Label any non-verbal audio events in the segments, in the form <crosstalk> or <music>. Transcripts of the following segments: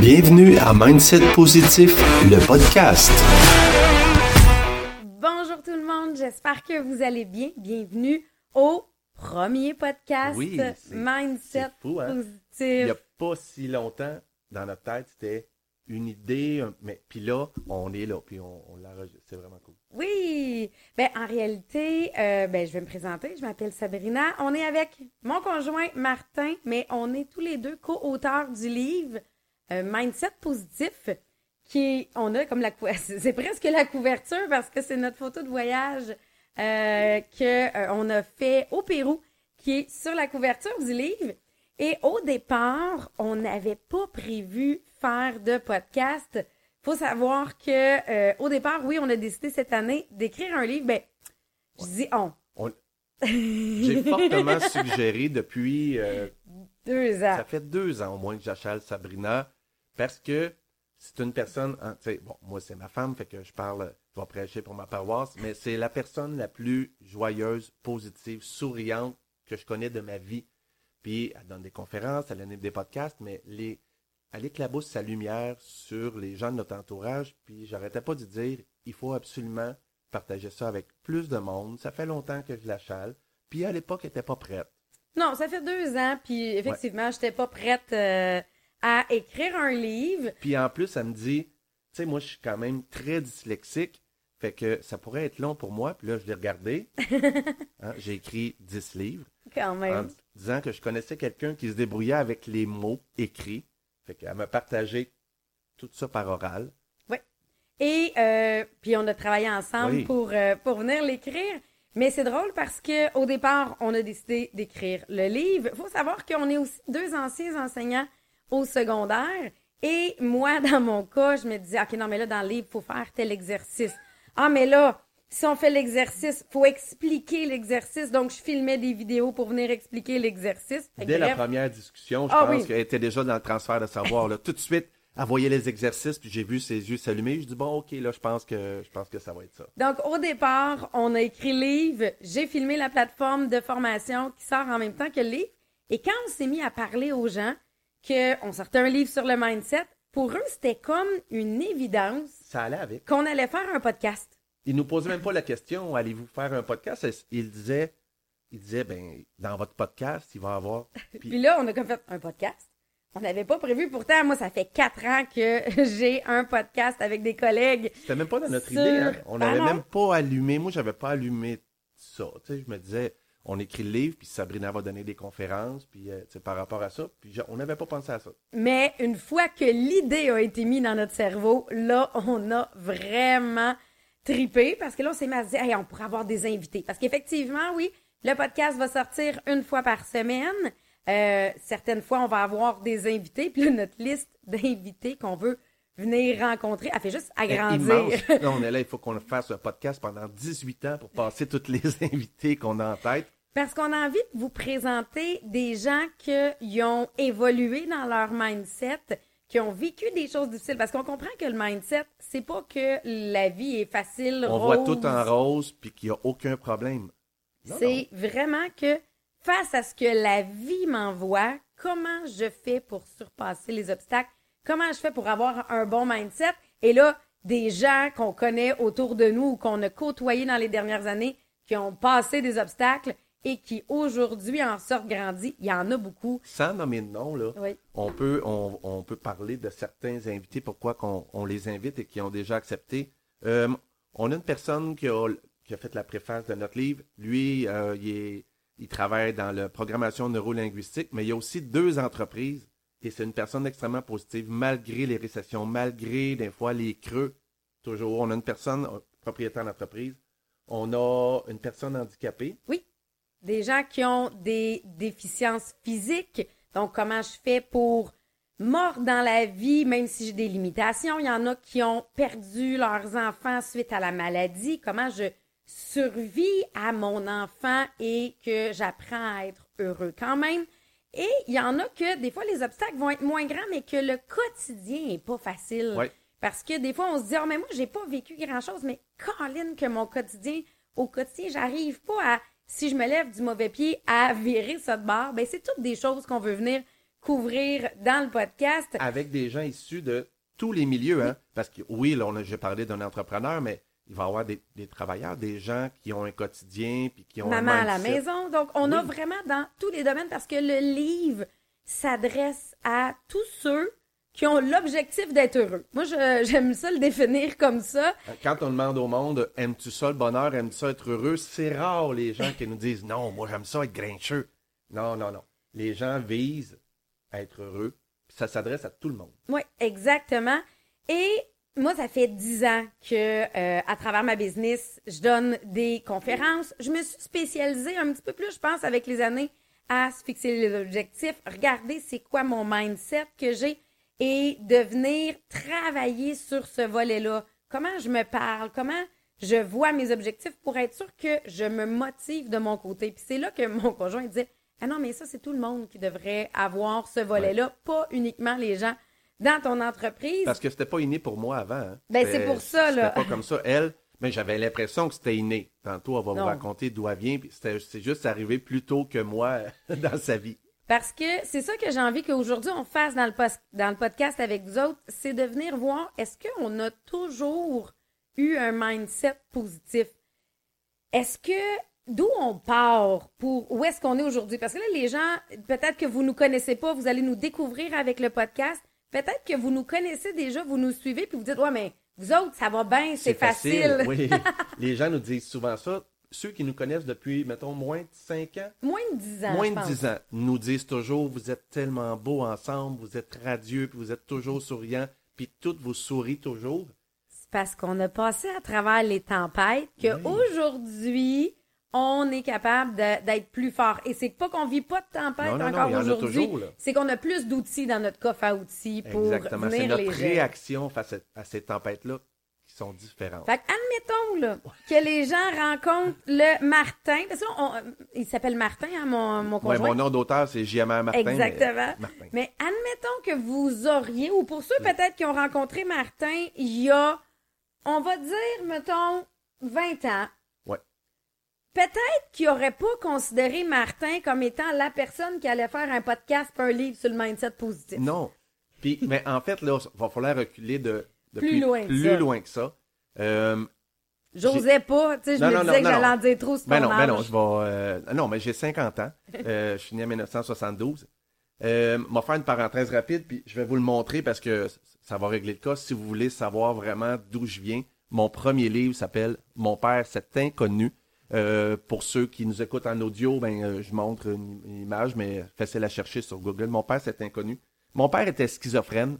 Bienvenue à Mindset Positif, le podcast. Bonjour tout le monde, j'espère que vous allez bien. Bienvenue au premier podcast Oui, Mindset fou, hein? Positif. Il n'y a pas si longtemps, dans notre tête, c'était une idée, mais puis là, on est là, puis on, on l'enregistre. C'est vraiment cool. Oui, ben en réalité, euh, ben je vais me présenter. Je m'appelle Sabrina. On est avec mon conjoint Martin, mais on est tous les deux co-auteurs du livre Mindset Positif, qui est- on a comme la <laughs> c'est presque la couverture parce que c'est notre photo de voyage euh, que euh, on a fait au Pérou, qui est sur la couverture du livre. Et au départ, on n'avait pas prévu faire de podcast. Faut savoir que euh, au départ, oui, on a décidé cette année d'écrire un livre. Ben, je dis on. On- J'ai fortement <laughs> suggéré depuis, euh, Deux ans. ça fait deux ans au moins que j'achale Sabrina, parce que c'est une personne, hein, bon, moi c'est ma femme, fait que je parle, je vais prêcher pour ma paroisse, mais c'est la personne la plus joyeuse, positive, souriante que je connais de ma vie. Puis elle donne des conférences, elle anime des podcasts, mais les, elle éclabousse sa lumière sur les gens de notre entourage. Puis j'arrêtais pas de dire, il faut absolument partager ça avec plus de monde. Ça fait longtemps que je la chale. Puis à l'époque, elle était pas prête. Non, ça fait deux ans, puis effectivement, j'étais pas prête euh, à écrire un livre. Puis en plus, elle me dit, tu sais, moi, je suis quand même très dyslexique. Fait que ça pourrait être long pour moi. Puis là, je l'ai regardé. <laughs> Hein, J'ai écrit 10 livres. Quand en même. disant que je connaissais quelqu'un qui se débrouillait avec les mots écrits. Fait qu'elle m'a partagé tout ça par oral. Et euh, puis on a travaillé ensemble Oui. pour, euh, pour venir l'écrire. Mais c'est drôle parce que au départ, on a décidé d'écrire le livre. Il faut savoir qu'on est aussi deux anciens enseignants au secondaire. Et moi, <laughs> dans mon cas, je me disais, OK, non, mais là, dans le livre, il faut faire tel exercice. Ah, mais là, si on fait l'exercice, faut expliquer l'exercice. Donc, je filmais des vidéos pour venir expliquer l'exercice. Dès la première discussion, je Ah pense oui. qu'elle était déjà dans le transfert de savoir. Là. Tout de suite, elle voyait les exercices, puis j'ai vu ses yeux s'allumer. Je dis bon, ok, là, je pense que je pense que ça va être ça. Donc, au départ, on a écrit le livre, j'ai filmé la plateforme de formation qui sort en même temps que le livre. Et quand on s'est mis à parler aux gens qu'on sortait un livre sur le mindset, pour eux, c'était comme une évidence Ça allait avec. qu'on allait faire un podcast. Il nous posait même pas la question allez-vous faire un podcast? Il disait, il disait ben dans votre podcast, il va y avoir. <laughs> Puis Puis, là, on a comme fait un podcast. On n'avait pas prévu. Pourtant, moi, ça fait quatre ans que <laughs> j'ai un podcast avec des collègues. c'était même pas dans notre Sur- idée. Hein? On Ah n'avait non? même pas allumé. Moi, j'avais pas allumé ça. Tu sais, je me disais, on écrit le livre, puis Sabrina va donner des conférences, puis euh, tu sais, par rapport à ça. Puis on n'avait pas pensé à ça. Mais une fois que l'idée a été mise dans notre cerveau, là, on a vraiment tripé parce que là, on s'est mis à dire, Hey, on pourrait avoir des invités. Parce qu'effectivement, oui, le podcast va sortir une fois par semaine. Euh, certaines fois, on va avoir des invités. Puis là, notre liste d'invités qu'on veut venir rencontrer, elle fait juste agrandir. <laughs> Là, on est là, il faut qu'on fasse un podcast pendant 18 ans pour passer toutes les <laughs> invités qu'on a en tête. Parce qu'on a envie de vous présenter des gens qui ont évolué dans leur mindset, qui ont vécu des choses difficiles. Parce qu'on comprend que le mindset, c'est pas que la vie est facile, On voit tout en rose, puis qu'il n'y a aucun problème. C'est vraiment que face à ce que la vie m'envoie, comment je fais pour surpasser les obstacles? Comment je fais pour avoir un bon mindset? Et là, des gens qu'on connaît autour de nous ou qu'on a côtoyés dans les dernières années qui ont passé des obstacles et qui aujourd'hui en sortent grandis, il y en a beaucoup. Sans nommer de nom, là, Oui. on, peut, on, on peut parler de certains invités, pourquoi qu'on, on les invite et qui ont déjà accepté. Euh, on a une personne qui a, qui a fait la préface de notre livre. Lui, euh, il, est- il travaille dans la programmation neurolinguistique, mais il y a aussi deux entreprises. Et c'est une personne extrêmement positive, malgré les récessions, malgré des fois les creux. Toujours, on a une personne, propriétaire d'entreprise. On a une personne handicapée. Oui. Des gens qui ont des déficiences physiques. Donc, comment je fais pour mordre dans la vie, même si j'ai des limitations? Il y en a qui ont perdu leurs enfants suite à la maladie. Comment je survis à mon enfant et que j'apprends à être heureux quand même? Et il y en a que des fois les obstacles vont être moins grands, mais que le quotidien est pas facile. Ouais. Parce que des fois on se dit, oh, mais moi j'ai pas vécu grand chose, mais Colin, que mon quotidien, au quotidien, j'arrive pas à, si je me lève du mauvais pied, à virer ça de bord. Ben, c'est toutes des choses qu'on veut venir couvrir dans le podcast. Avec des gens issus de tous les milieux, hein. Parce que oui, là, on a- j'ai parlé d'un entrepreneur, mais il va y avoir des, des travailleurs, des gens qui ont un quotidien, puis qui ont Maman un à la maison. Donc, on a vraiment dans tous les domaines parce que le livre s'adresse à tous ceux qui ont l'objectif d'être heureux. Moi, <laughs> j'aime ça le définir comme ça. Quand on demande au monde, aimes-tu ça le bonheur, aimes-tu ça être heureux, c'est rare les gens qui nous disent non, moi j'aime ça être grincheux. Non, non, non. Les gens visent à être heureux, puis ça s'adresse à tout le monde. Oui, exactement. Et moi, ça fait dix ans que, euh, à travers ma business, je donne des conférences. Je me suis spécialisée un petit peu plus, je pense, avec les années, à se fixer les objectifs, regarder c'est quoi mon mindset que j'ai et de venir travailler sur ce volet-là. Comment je me parle, comment je vois mes objectifs pour être sûr que je me motive de mon côté? Puis c'est là que <laughs> mon conjoint disait Ah non, mais ça, c'est tout le monde qui devrait avoir ce volet-là, pas uniquement les gens dans ton entreprise. Parce que c'était pas inné pour moi avant. hein. Ben, c'est pour ça, là. C'était pas comme ça. Elle, mais j'avais l'impression que c'était inné. Tantôt, elle va Non. vous raconter d'où elle vient, c'est juste arrivé plus tôt que moi <laughs> dans sa vie. Parce que c'est ça que j'ai envie qu'aujourd'hui on fasse dans le, dans le podcast avec vous autres, c'est de venir voir est-ce qu'on a toujours eu un mindset positif? Est-ce que d'où on part pour où est-ce qu'on est aujourd'hui? Parce que là, les gens, peut-être que vous nous connaissez pas, vous allez nous découvrir avec le podcast. Peut-être que vous nous connaissez déjà, vous nous suivez, puis vous dites Ouais, mais vous autres, ça va bien, c'est facile. Oui. <laughs> Les gens nous disent souvent ça. Ceux qui nous connaissent depuis, mettons, moins de 5 ans, Moins de 10 ans. moins de pense. 10 ans, nous disent toujours vous êtes tellement beaux ensemble, vous êtes radieux, puis vous êtes toujours souriants, puis toutes vous sourient toujours. C'est parce qu'on a passé à travers les tempêtes que aujourd'hui on est capable d'être plus fort. Et c'est pas qu'on vit pas de tempête Non, non, non, encore en aujourd'hui. C'est qu'on a plus d'outils dans notre coffre à outils pour Exactement. Venir notre les gérer. réaction face à, à ces tempêtes-là qui sont différentes. Fait que admettons là, que les gens rencontrent le Martin. Parce que là, on- il s'appelle Martin, hein, mon, mon Ouais, mon nom d'auteur, c'est JMR Martin. mais- Exactement. Martin. Mais admettons que vous auriez, ou pour ceux peut-être qui ont rencontré Martin il y a, on va dire, mettons, 20 ans. Peut-être qu'ils n'auraient pas considéré Martin comme étant la personne qui allait faire un podcast un livre sur le mindset positif. Non. Puis, mais en fait, là, il va falloir reculer de, de Plus loin que plus ça. loin que ça. Euh, J'osais pas, tu sais, je Non, me non, disais non, que j'allais en dire trop sur Ben non, ben non, je vais. euh, non, mais j'ai 50 ans. <laughs> Euh, je suis né en 1972. Euh, m'a faire une parenthèse rapide, puis je vais vous le montrer parce que ça va régler le cas. Si vous voulez savoir vraiment d'où je viens, mon premier livre s'appelle Mon père, c'est inconnu. Euh, pour ceux qui nous écoutent en audio, ben, euh, je montre une, image, mais facile à chercher sur Google. Mon père, c'est inconnu. Mon père était schizophrène,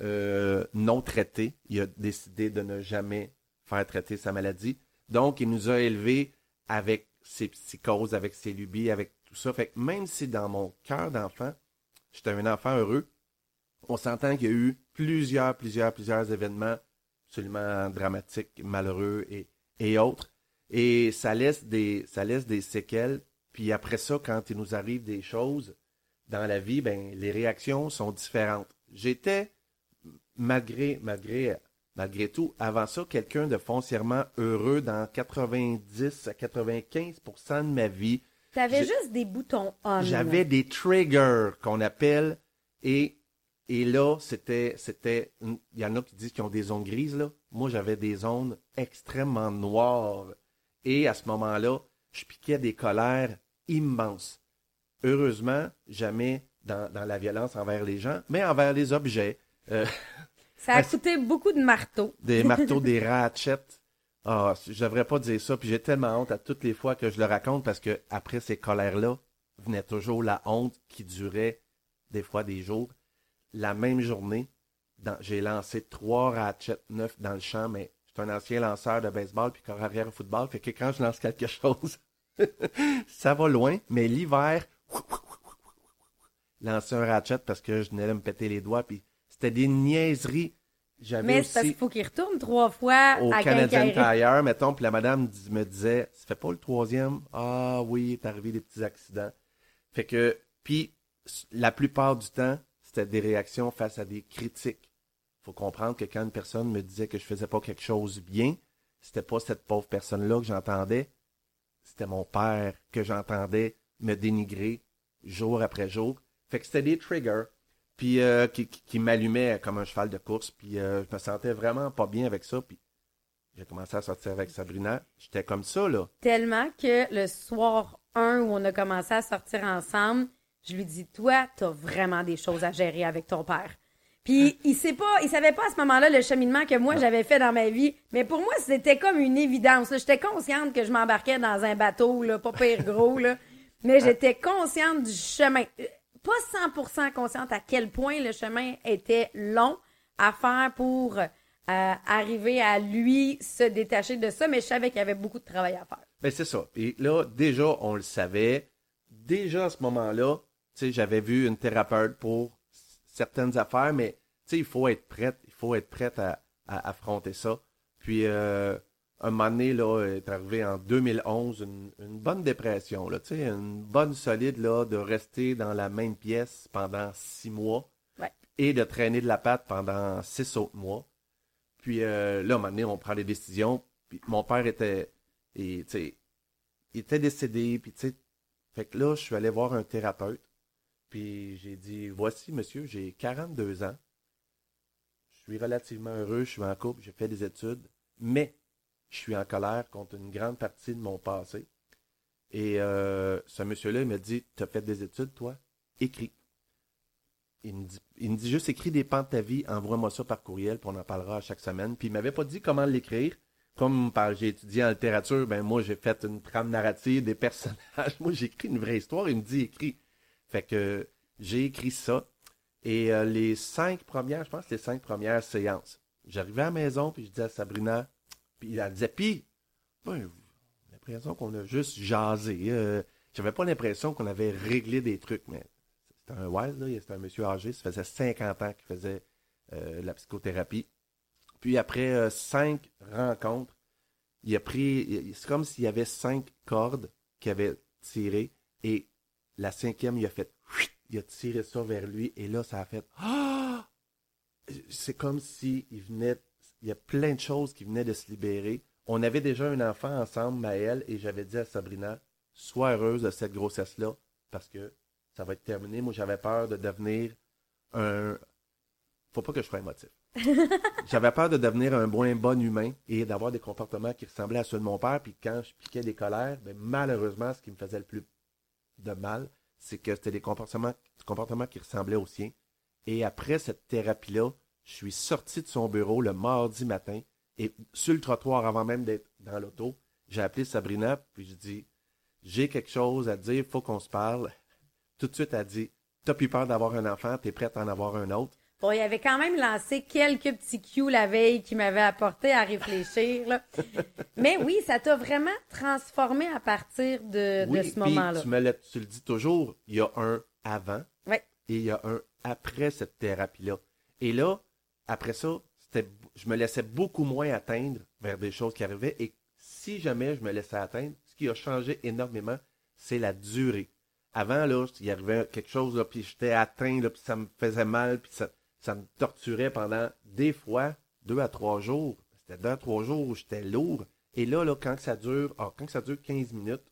euh, non traité. Il a décidé de ne jamais faire traiter sa maladie. Donc, il nous a élevés avec ses psychoses, avec ses lubies, avec tout ça. Fait même si dans mon cœur d'enfant, j'étais un enfant heureux, on s'entend qu'il y a eu plusieurs, plusieurs, plusieurs événements absolument dramatiques, malheureux et autres. Et ça laisse des, ça laisse des séquelles. Puis après ça, quand il nous arrive des choses dans la vie, ben, les réactions sont différentes. J'étais, malgré, malgré, malgré tout, avant ça, quelqu'un de foncièrement heureux dans 90 à 95% de ma vie. T'avais juste des boutons on. J'avais des triggers qu'on appelle et et là c'était c'était il y en a qui disent qu'ils ont des zones grises là. Moi j'avais des zones extrêmement noires et à ce moment-là je piquais des colères immenses. Heureusement jamais dans, dans la violence envers les gens, mais envers les objets. Euh, Ça a <laughs> coûté beaucoup de marteaux. des <laughs> marteaux, des ratchets. Ah, je devrais pas dire ça, puis j'ai tellement honte à toutes les fois que je le raconte parce que après ces colères-là venait toujours la honte qui durait des fois des jours. La même journée, j'ai lancé trois ratchets neufs dans le champ, mais suis un ancien lanceur de baseball puis corps arrière au football, fait que quand je lance quelque chose, <laughs> ça va loin, mais l'hiver, lancer un ratchet parce que je venais de me péter les doigts, puis c'était des niaiseries. J'avais Mais c'est parce qu'il faut qu'il retourne trois fois au à Canadian. Tire, mettons, puis la madame me disait, ça fait pas le troisième? Ah oui, il est arrivé des petits accidents. Fait que, puis la plupart du temps, c'était des réactions face à des critiques. Faut comprendre que quand une personne me disait que je faisais pas quelque chose bien, c'était pas cette pauvre personne-là que j'entendais, c'était mon père que j'entendais me dénigrer jour après jour. Fait que c'était des triggers, puis euh, qui, qui, qui m'allumaient comme un cheval de course, puis euh, je me sentais vraiment pas bien avec ça, puis j'ai commencé à sortir avec Sabrina. J'étais comme ça, là. Tellement que le soir 1 où on a commencé à sortir ensemble, je lui dis Toi, t'as vraiment des choses à gérer avec ton père. Puis il sait pas, il savait pas à ce moment-là le cheminement que moi j'avais fait dans ma vie. Mais pour moi, c'était comme une évidence. J'étais consciente que je m'embarquais dans un bateau, là, pas pire gros, là. Mais j'étais consciente du chemin. Euh, Pas 100% consciente à quel point le chemin était long à faire pour euh, arriver à lui se détacher de ça, mais je savais qu'il y avait beaucoup de travail à faire. Ben, c'est ça. Et là, déjà, on le savait. Déjà, à ce moment-là, tu sais, j'avais vu une thérapeute pour certaines affaires, mais, il faut être prête. Il faut être prête à, à affronter ça. Puis, euh, un moment donné, là, est arrivé en 2011, une, une bonne dépression, là, une bonne solide, là, de rester dans la même pièce pendant six mois. Ouais. Et de traîner de la patte pendant six autres mois. Puis, euh, là, à un moment donné, on prend des décisions. Puis, mon père était, et, il était décédé, puis fait que là, je suis allé voir un thérapeute, puis j'ai dit, voici, monsieur, j'ai 42 ans, je suis relativement heureux, je suis en couple, j'ai fait des études, mais je suis en colère contre une grande partie de mon passé. Et euh, ce monsieur-là, il m'a dit, t'as fait des études, toi? Écris. Il me, dit, il me dit juste, écris des pans de ta vie, envoie-moi ça par courriel, puis on en parlera chaque semaine. Puis il m'avait pas dit comment l'écrire, comme j'ai étudié en littérature, ben moi j'ai fait une trame narrative des personnages. <laughs> Moi j'ai écrit une vraie histoire, il me dit écrit. Fait que j'ai écrit ça. Et euh, les cinq premières, je pense les cinq premières séances, j'arrivais à la maison puis je disais à Sabrina, puis elle disait puis, ben, l'impression qu'on a juste jasé. Euh, J'avais pas l'impression qu'on avait réglé des trucs, mais c'était un wild, c'était un monsieur âgé, ça faisait 50 ans qu'il faisait euh, la psychothérapie. Puis après euh, cinq rencontres, il a pris. C'est comme s'il y avait cinq cordes qu'il avait tirées et la cinquième, il a fait. Il a tiré ça vers lui et là, ça a fait. Ah! C'est comme si il venait. Il y a plein de choses qui venaient de se libérer. On avait déjà un enfant ensemble, Maëlle, et j'avais dit à Sabrina, sois heureuse de cette grossesse-là parce que ça va être terminé. Moi, j'avais peur de devenir un. Faut pas que je sois émotif. <laughs> J'avais peur de devenir un moins bon humain et d'avoir des comportements qui ressemblaient à ceux de mon père. Puis quand je piquais des colères, ben, malheureusement, ce qui me faisait le plus de mal, c'est que c'était des comportements, qui ressemblaient aux siens. Et après cette thérapie-là, je suis sorti de son bureau le mardi matin et sur le trottoir, avant même d'être dans l'auto, j'ai appelé Sabrina, puis je dis J'ai quelque chose à te dire, faut qu'on se parle. Tout de suite, elle a dit T'as plus peur d'avoir un enfant, t'es prête à en avoir un autre. Bon, il avait quand même lancé quelques petits cues la veille qui m'avaient apporté à réfléchir. là. <laughs> Mais oui, ça t'a vraiment transformé à partir de, ce moment-là. Tu, me tu le dis toujours, il y a un avant et il y a un après cette thérapie-là. Et là, après ça, c'était, je me laissais beaucoup moins atteindre vers des choses qui arrivaient. Et si jamais je me laissais atteindre, ce qui a changé énormément, c'est la durée. Avant, là, il arrivait quelque chose, là, puis j'étais atteint, là, puis ça me faisait mal, puis ça, ça me torturait pendant des fois deux à trois jours. C'était deux à trois jours où j'étais lourd. Et là, là, quand ça dure, ah, quand ça dure 15 minutes,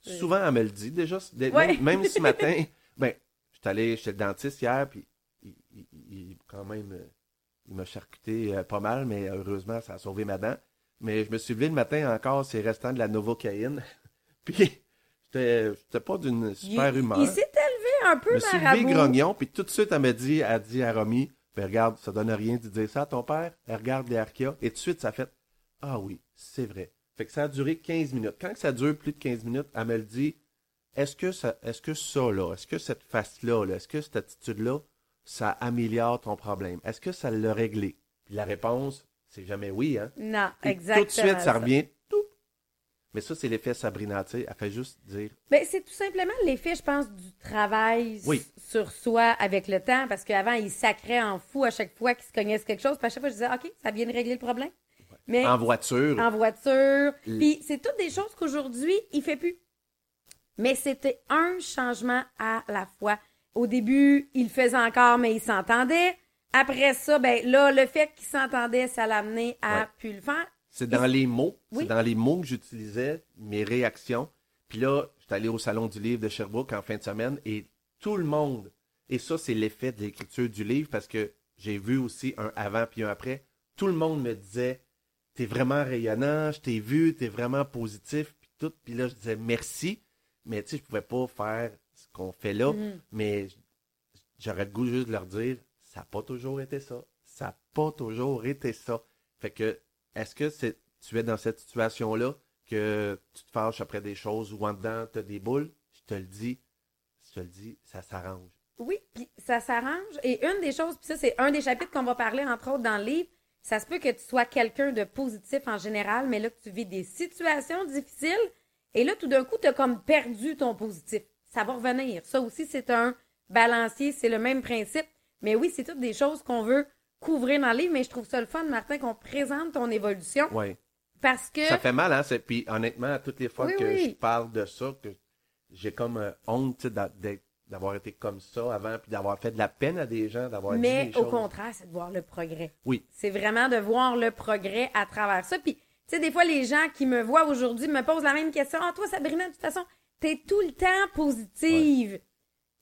souvent elle me le dit déjà. Ouais. Même, même ce <laughs> matin, ben, j'étais allé chez le dentiste hier, puis il, il- il- quand même, euh, il m'a charcuté euh, pas mal, mais heureusement, ça a sauvé ma dent. Mais je me suis levé le matin encore, c'est restant de la novocaïne. <laughs> puis j'étais j'étais pas d'une Il, super humeur. il un peu, Je me suis levé marabout. grognon, puis tout de suite, elle m'a dit, elle a dit à Romy, ben regarde, ça donne rien de dire ça à ton père. Elle regarde les Arkia, et tout de suite, ça fait, ah oui, c'est vrai. Fait que ça a duré 15 minutes. Quand ça dure plus de 15 minutes, elle me le dit, est-ce que ça, est-ce que ça, là, est-ce que cette face-là, là, est-ce que cette attitude-là, ça améliore ton problème? Est-ce que ça l'a réglé? Puis la réponse, c'est jamais oui, hein? Non, exactement. Tout de suite, ça revient. Mais ça, c'est l'effet Sabrina, tu sais. Elle fait juste dire, Ben, c'est tout simplement l'effet, je pense, du travail Oui. sur soi avec le temps, parce qu'avant, il sacrait en fou à chaque fois qu'il se cognait sur quelque chose, puis à chaque fois, je disais, OK, ça vient de régler le problème. Mais en voiture, en voiture. L- Puis c'est toutes des choses qu'aujourd'hui, il fait plus. Mais c'était un changement à la fois. Au début, il le faisait encore, mais il s'entendait. Après ça, ben là, le fait qu'il s'entendait, ça l'a amené à Ouais. plus le faire. C'est dans les mots. Oui. C'est dans les mots que j'utilisais, mes réactions. Puis là, j'étais allé au Salon du Livre de Sherbrooke en fin de semaine et tout le monde Et ça, c'est l'effet de l'écriture du livre parce que j'ai vu aussi un avant puis un après. Tout le monde me disait T'es vraiment rayonnant, je t'ai vu, t'es vraiment positif, puis tout. Puis là, je disais merci, mais tu sais, je pouvais pas faire ce qu'on fait là. Mhm. Mais j'aurais le goût juste de leur dire Ça n'a pas toujours été ça. Ça n'a pas toujours été ça. Fait que, est-ce que tu es dans cette situation-là que tu te fâches après des choses ou en dedans, tu as des boules? Je te le dis, je te le dis, ça s'arrange. Oui, puis ça s'arrange. Et une des choses, puis ça, c'est un des chapitres qu'on va parler, entre autres, dans le livre. Ça se peut que tu sois quelqu'un de positif en général, mais là, que tu vis des situations difficiles. Et là, tout d'un coup, tu as comme perdu ton positif. Ça va revenir. Ça aussi, c'est un balancier. C'est le même principe. Mais oui, c'est toutes des choses qu'on veut couvrir dans le livre. Mais je trouve ça le fun, Martin, qu'on présente ton évolution. Ouais. Parce que. Ça fait mal, hein? Puis honnêtement, à toutes les fois Oui, que oui. je parle de ça, que j'ai comme euh, honte d'avoir été comme ça avant, puis d'avoir fait de la peine à des gens, d'avoir dit Mais des au choses. contraire, c'est de voir le progrès. Oui. C'est vraiment de voir le progrès à travers ça. Puis, tu sais, des fois, les gens qui me voient aujourd'hui me posent la même question. Ah, toi, Sabrina, de toute façon, t'es tout le temps positive.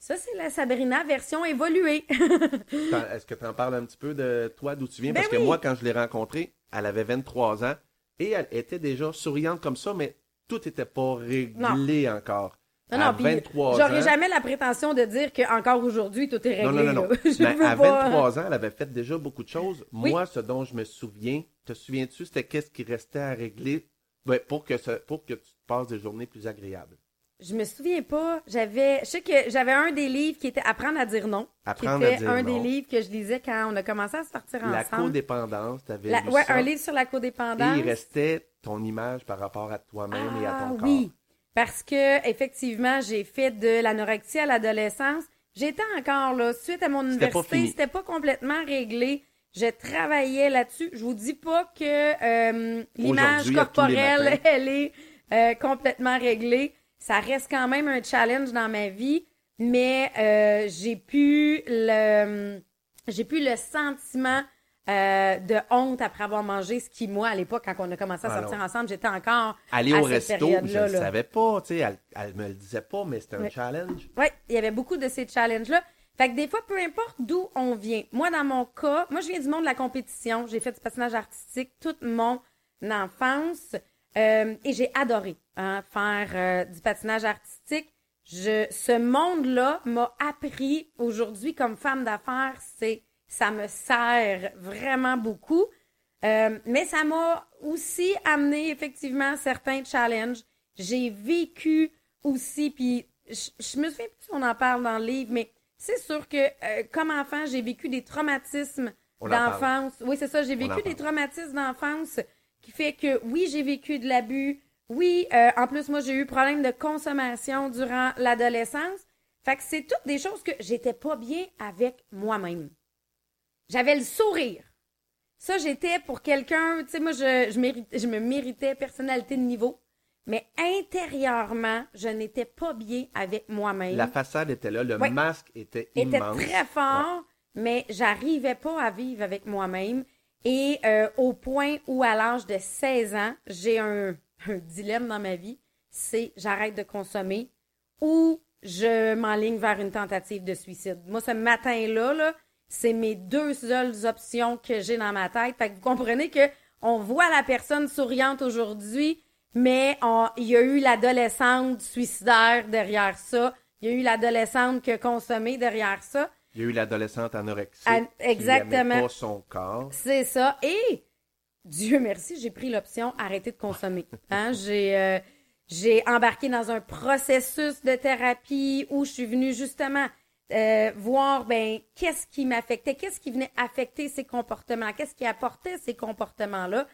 Ça, c'est la Sabrina version évoluée. <laughs> Est-ce que tu en parles un petit peu de toi, d'où tu viens? Ben Parce que moi, quand je l'ai rencontrée, elle avait 23 ans et elle était déjà souriante comme ça, mais tout n'était pas réglé encore. Non, à non, 23 j'aurais jamais la prétention de dire qu'encore aujourd'hui, tout est réglé. Non, non, non. <laughs> Je Mais à pas- 23 ans, elle avait fait déjà beaucoup de choses. Oui. Moi, ce dont je me souviens, te souviens-tu, c'était qu'est-ce qui restait à régler ben, pour, que ça- pour que tu passes des journées plus agréables? Je me souviens pas. J'avais, je sais que j'avais un des livres qui était Apprendre à dire non. Apprendre qui à était dire un non. des livres que je lisais quand on a commencé à sortir La ensemble. codépendance, tu avais La- lu ouais, ça. un livre sur la Et codépendance. il restait ton image par rapport à toi-même et à Ah, ton corps. oui. Parce que effectivement, j'ai fait de l'anorexie à l'adolescence. J'étais encore là, suite à mon université, c'était pas complètement réglé. Je travaillais là-dessus. Je vous dis pas que euh, l'image à corporelle, <laughs> elle est euh, complètement réglée. Ça reste quand même un challenge dans ma vie, mais euh, j'ai pu le j'ai plus le sentiment euh, de honte après avoir mangé ce qui, moi, à l'époque, quand on a commencé à Ah sortir ensemble, j'étais encore Aller à au cette resto, je ne savais pas, tu sais, elle, elle me le disait pas, mais c'était un Oui. challenge. Oui, il y avait beaucoup de ces challenges-là. Fait que des fois, peu importe d'où on vient. Moi, dans mon cas, moi, je viens du monde de la compétition. J'ai fait du patinage artistique toute mon enfance. Euh, et j'ai adoré hein, faire euh, du patinage artistique. Je, ce monde-là m'a appris aujourd'hui comme femme d'affaires, c'est ça me sert vraiment beaucoup. Euh, mais ça m'a aussi amené effectivement certains challenges. J'ai vécu aussi, puis je, je me souviens plus si on en parle dans le livre, mais c'est sûr que euh, comme enfant, j'ai vécu des traumatismes d'enfance. Oui, c'est ça, j'ai vécu des traumatismes d'enfance qui fait que oui, j'ai vécu de l'abus. Oui, euh, en plus, moi, j'ai eu problème de consommation durant l'adolescence. Fait que c'est toutes des choses que j'étais pas bien avec moi-même. J'avais le sourire. Ça, j'étais pour quelqu'un, tu sais, moi, je, je, mérite- je me méritais personnalité de niveau. Mais intérieurement, je n'étais pas bien avec moi-même. La façade était là, le masque était était immense. très fort, mais j'arrivais pas à vivre avec moi-même. Et euh, au point où, à l'âge de 16 ans, j'ai un, un dilemme dans ma vie, c'est j'arrête de consommer ou je m'enligne vers une tentative de suicide. Moi, ce matin-là, là, c'est mes deux seules options que j'ai dans ma tête. Fait que vous comprenez que on voit la personne souriante aujourd'hui, mais il y a eu l'adolescente suicidaire derrière ça. Il y a eu l'adolescente qui a consommé derrière ça. Il y a eu l'adolescente anorexique qui exactement. pas son corps. C'est ça. Et Dieu merci, j'ai pris l'option arrêter de consommer. <laughs> Hein? J'ai euh, j'ai embarqué dans un processus de thérapie où je suis venue justement euh, voir ben qu'est-ce qui m'affectait, qu'est-ce qui venait affecter ces comportements, qu'est-ce qui apportait ces comportements-là.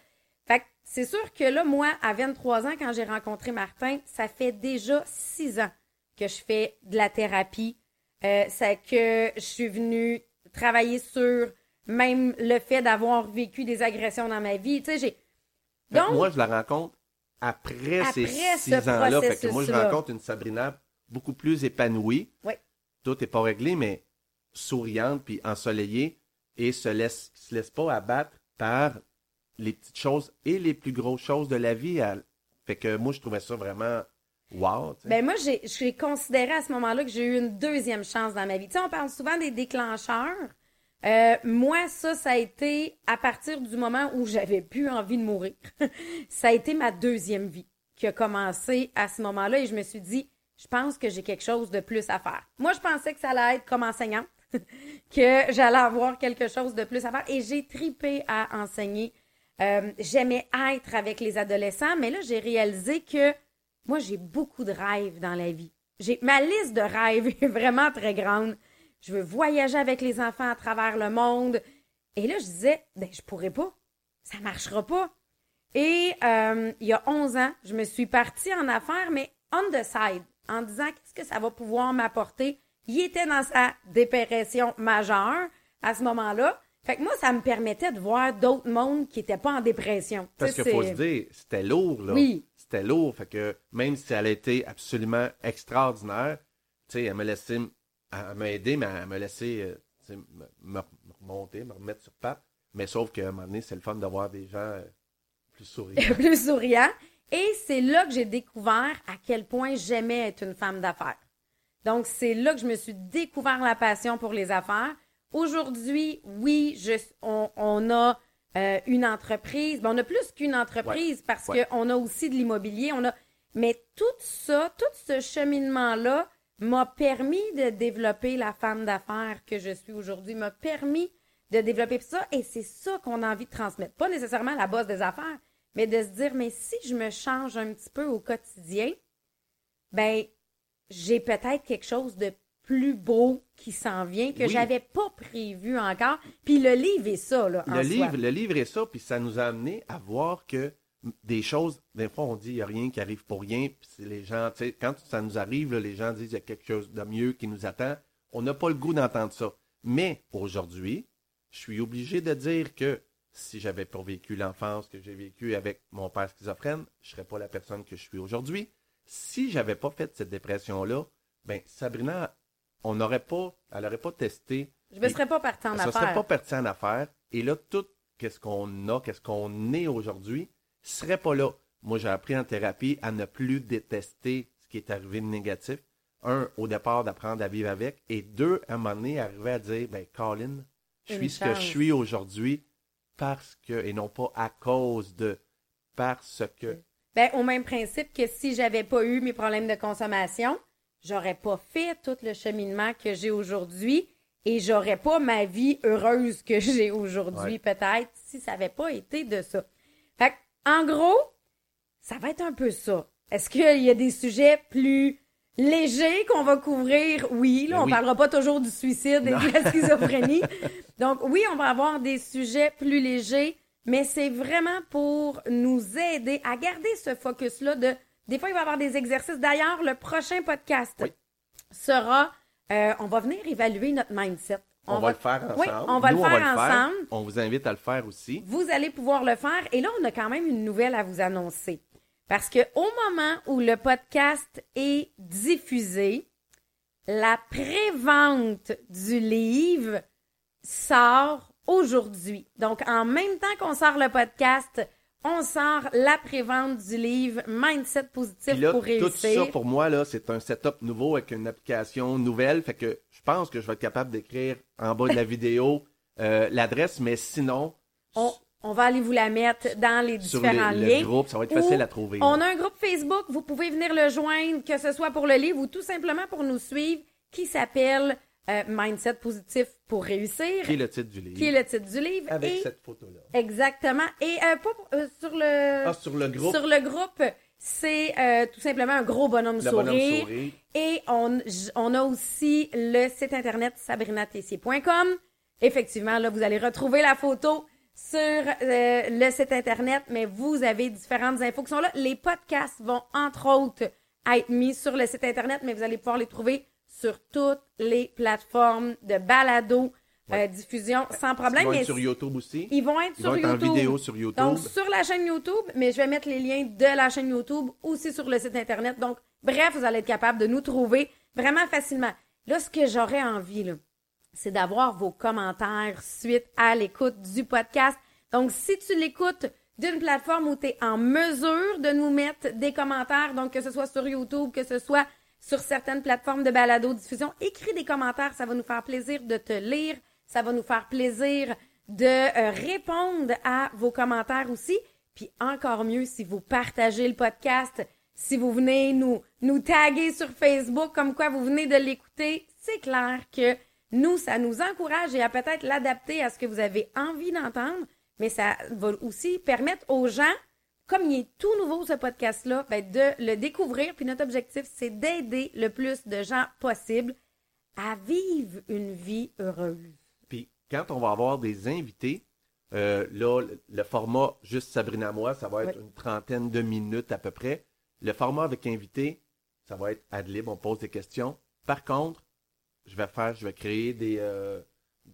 Fait que c'est sûr que là, moi, à 23 ans, quand j'ai rencontré Martin, ça fait déjà six ans que je fais de la thérapie. Euh, c'est que je suis venue travailler sur même le fait d'avoir vécu des agressions dans ma vie. Tu sais, j'ai. Donc, moi, je la rencontre après, ces six ce ans-là. Fait que moi, je rencontre une Sabrina beaucoup plus épanouie. Oui. Tout n'est pas réglé, mais souriante puis ensoleillée et se laisse, se laisse pas abattre par les petites choses et les plus grosses choses de la vie. Fait que moi, je trouvais ça vraiment wow. Ben moi, j'ai j'ai considéré à ce moment-là que j'ai eu une deuxième chance dans ma vie. Tu sais, on parle souvent des déclencheurs. Euh, moi, ça, ça a été à partir du moment où j'avais plus envie de mourir. <laughs> ça a été ma deuxième vie qui a commencé à ce moment-là et je me suis dit, je pense que j'ai quelque chose de plus à faire. Moi, je pensais que ça allait être comme enseignante, <laughs> que j'allais avoir quelque chose de plus à faire et j'ai tripé à enseigner. Euh, J'aimais être avec les adolescents, mais là, j'ai réalisé que moi, j'ai beaucoup de rêves dans la vie. J'ai ma liste de rêves est vraiment très grande. Je veux voyager avec les enfants à travers le monde. Et là, je disais, ben, je pourrais pas. Ça marchera pas. Et euh, il y a 11 ans, je me suis partie en affaires, mais on the side, en disant qu'est-ce que ça va pouvoir m'apporter? Il était dans sa dépression majeure à ce moment-là. Fait que moi, ça me permettait de voir d'autres mondes qui n'étaient pas en dépression. Parce Tu qu'il sais, faut c'est- se dire, c'était lourd, là. Oui. C'était lourd. Fait que même si elle a été absolument extraordinaire, tu sais, elle m'a laissé, elle m'a aidé, mais elle m'a laissé euh, tu sais, me, remonter, me remettre sur patte. Mais sauf qu'à un moment donné, c'est le fun d'avoir des gens euh, plus souriants. <laughs> plus souriant. Et c'est là que j'ai découvert à quel point j'aimais être une femme d'affaires. Donc, c'est là que je me suis découvert la passion pour les affaires. Aujourd'hui, oui, je, on, on a euh, une entreprise. Ben, on a plus qu'une entreprise parce ouais. qu'on a aussi de l'immobilier. On a, mais tout ça, tout ce cheminement-là m'a permis de développer la femme d'affaires que je suis aujourd'hui, m'a permis de développer ça. Et c'est ça qu'on a envie de transmettre. Pas nécessairement la base des affaires, mais de se dire, mais si je me change un petit peu au quotidien, ben, j'ai peut-être quelque chose de plus beau qui s'en vient que Oui. j'avais pas prévu encore. Puis le livre est ça, là, en le soi. livre, le livre est ça, puis ça nous a amené à voir que des choses, des fois on dit il n'y a rien qui arrive pour rien, puis les gens, tu sais, quand ça nous arrive, là, les gens disent il y a quelque chose de mieux qui nous attend. On n'a pas le goût d'entendre ça. Mais aujourd'hui, je suis obligé de dire que si j'avais pas vécu l'enfance que j'ai vécue avec mon père schizophrène, je serais pas la personne que je suis aujourd'hui. Si j'avais pas fait cette dépression-là, ben Sabrina, on n'aurait pas, elle n'aurait pas testé Je me serais pas partie en affaires. pas en affaires. Et là, tout qu'est-ce qu'on a, qu'est-ce qu'on est aujourd'hui, serait pas là. Moi, j'ai appris en thérapie à ne plus détester ce qui est arrivé de négatif. Un, au départ, d'apprendre à vivre avec. Et deux, à un moment donné, arriver à dire, ben, Colin, je suis ce que je suis aujourd'hui parce que, et non pas à cause de, parce que. Ben, au même principe que si j'avais pas eu mes problèmes de consommation, j'aurais pas fait tout le cheminement que j'ai aujourd'hui et j'aurais pas ma vie heureuse que j'ai aujourd'hui, Ouais. peut-être, si ça avait pas été de ça. Fait en gros, ça va être un peu ça. Est-ce qu'il y a des sujets plus légers qu'on va couvrir? Oui, là, Ben on oui. parlera pas toujours du suicide et de la schizophrénie. <laughs> Donc, oui, on va avoir des sujets plus légers, mais c'est vraiment pour nous aider à garder ce focus-là de. Des fois, il va y avoir des exercices. D'ailleurs, le prochain podcast Oui. sera. euh, on va venir évaluer notre mindset. On, va, le faire ensemble. Oui, on va Nous, le faire ensemble. On vous invite à le faire aussi. Vous allez pouvoir le faire. Et là, on a quand même une nouvelle à vous annoncer. Parce que au moment où le podcast est diffusé, la prévente du livre sort aujourd'hui. Donc, en même temps qu'on sort le podcast, on sort la prévente du livre Mindset positif Puis là, pour tout réussir. ça pour moi, là, c'est un setup nouveau avec une application nouvelle. Fait que je pense que je vais être capable d'écrire en bas de la <laughs> vidéo euh, l'adresse, mais sinon, on, on va aller vous la mettre dans les sur différents liens. le groupe, ça va être facile à trouver. On a un groupe Facebook, vous pouvez venir le joindre, que ce soit pour le livre ou tout simplement pour nous suivre, qui s'appelle euh, Mindset positif pour réussir, Qui est le titre du livre? qui est le titre du livre. Avec et cette photo-là. Exactement. Et euh, pas pour- euh, sur le Ah, sur le groupe, sur le groupe, c'est euh, tout simplement un gros bonhomme le sourire. bonhomme sourire. Et on, j- on a aussi le site internet sabrinatessier.com. Effectivement, là, vous allez retrouver la photo sur euh, le site internet, mais vous avez différentes infos qui sont là. Les podcasts vont, entre autres, être mis sur le site internet, mais vous allez pouvoir les trouver sur toutes les plateformes de balado, euh, diffusion, sans Ils problème. vont être Mais sur YouTube aussi. ils vont être Ils sur vont être en YouTube. vidéo sur YouTube. Donc, sur la chaîne YouTube, mais je vais mettre les liens de la chaîne YouTube aussi sur le site Internet. Donc, bref, vous allez être capable de nous trouver vraiment facilement. Là, ce que j'aurais envie, là, c'est d'avoir vos commentaires suite à l'écoute du podcast. Donc, si tu l'écoutes d'une plateforme où tu es en mesure de nous mettre des commentaires, donc que ce soit sur YouTube, que ce soit sur certaines plateformes de balado-diffusion. Écris des commentaires, ça va nous faire plaisir de te lire, ça va nous faire plaisir de euh, répondre à vos commentaires aussi. Puis encore mieux si vous partagez le podcast, si vous venez nous, nous taguer sur Facebook comme quoi vous venez de l'écouter, c'est clair que nous, ça nous encourage et à peut-être l'adapter à ce que vous avez envie d'entendre, mais ça va aussi permettre aux gens, comme il est tout nouveau ce podcast-là, ben, de le découvrir. Puis notre objectif, c'est d'aider le plus de gens possible à vivre une vie heureuse. Puis quand on va avoir des invités, euh, là, le, format juste Sabrina moi, ça va être Oui. une trentaine de minutes à peu près. Le format avec invité, ça va être ad lib, on pose des questions. Par contre, je vais faire, je vais créer des, euh,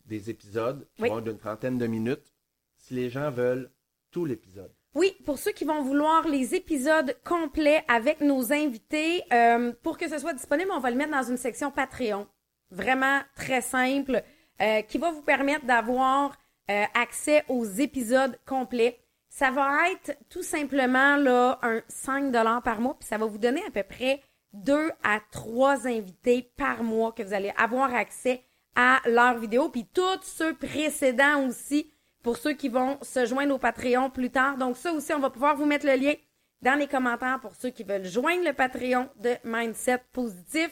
des épisodes qui Oui. vont être d'une trentaine de minutes. Si les gens veulent tout l'épisode. Oui, pour ceux qui vont vouloir les épisodes complets avec nos invités, euh, pour que ce soit disponible, on va le mettre dans une section Patreon. Vraiment très simple, euh, qui va vous permettre d'avoir euh, accès aux épisodes complets. Ça va être tout simplement là un 5 par mois, puis ça va vous donner à peu près deux à trois invités par mois que vous allez avoir accès à leurs vidéos, puis tous ceux précédents aussi pour ceux qui vont se joindre au Patreon plus tard. Donc ça aussi, on va pouvoir vous mettre le lien dans les commentaires pour ceux qui veulent joindre le Patreon de Mindset Positif.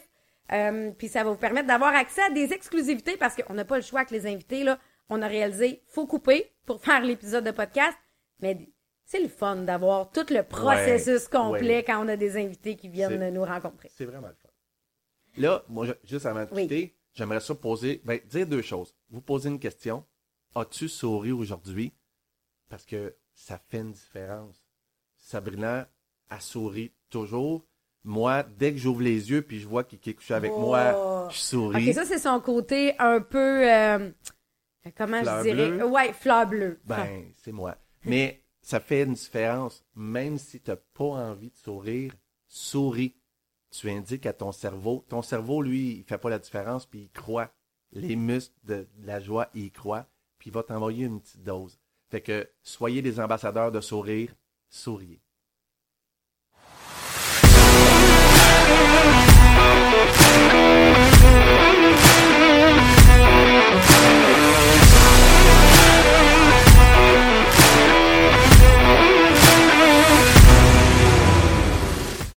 Euh, puis ça va vous permettre d'avoir accès à des exclusivités parce qu'on n'a pas le choix que les invités, là, on a réalisé, faut couper pour <laughs> faire l'épisode de podcast. Mais c'est le fun d'avoir tout le processus complet ouais. quand on a des invités qui viennent nous rencontrer. C'est vraiment le fun. Là, moi, juste avant de Oui. quitter, j'aimerais ça poser, ben, dire deux choses. Vous posez une question. As-tu souri aujourd'hui? Parce que ça fait une différence. Sabrina a souri toujours. Moi, dès que j'ouvre les yeux puis je vois qu'il est couché avec Oh. moi, je souris. Ok, ça, c'est son côté un peu. euh, comment Fleur je dirais? bleue? Ouais, fleur bleue. Ben, c'est moi. Mais ça fait une différence. Même si tu n'as pas envie de sourire, souris. Tu indiques à ton cerveau. Ton cerveau, lui, il fait pas la différence, puis il croit. Les muscles de, de la joie, il croit, puis il va t'envoyer une petite dose. Fait que soyez des ambassadeurs de sourire, souriez.